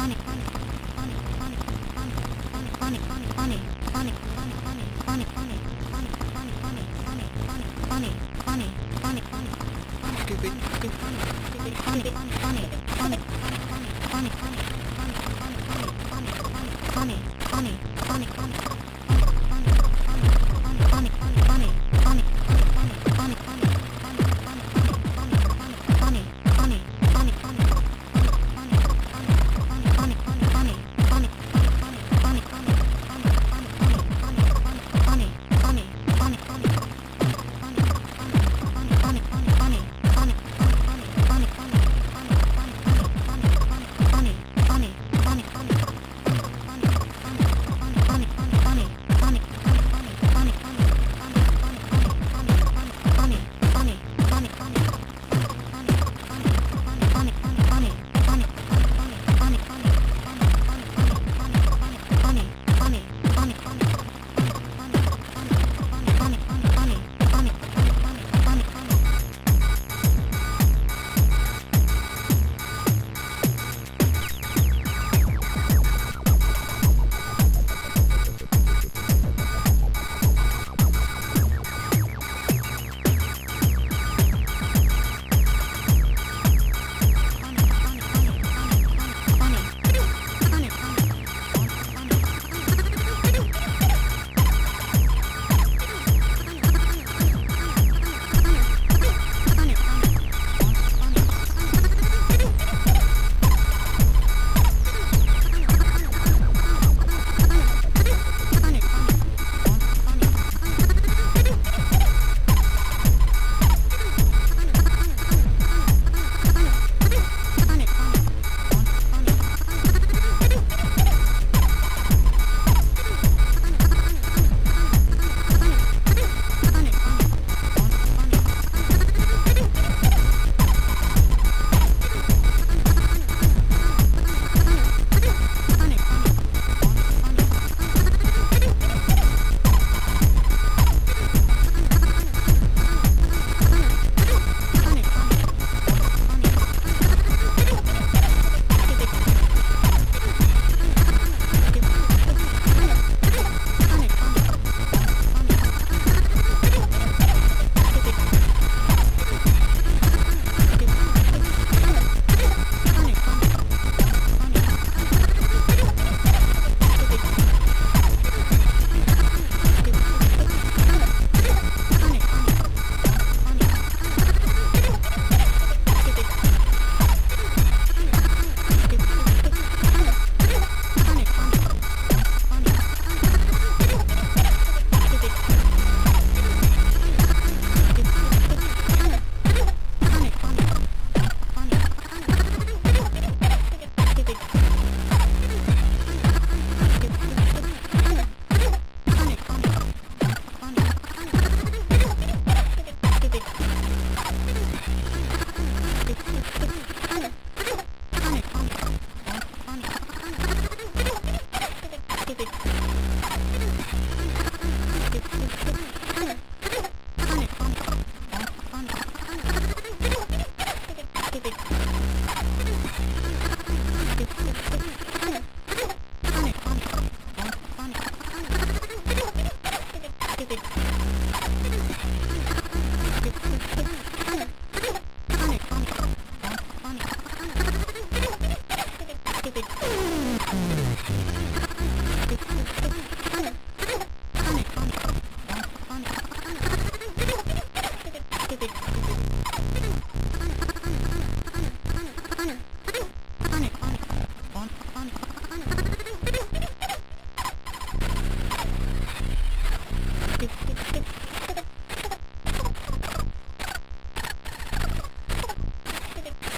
Comic Con.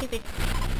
Stupid.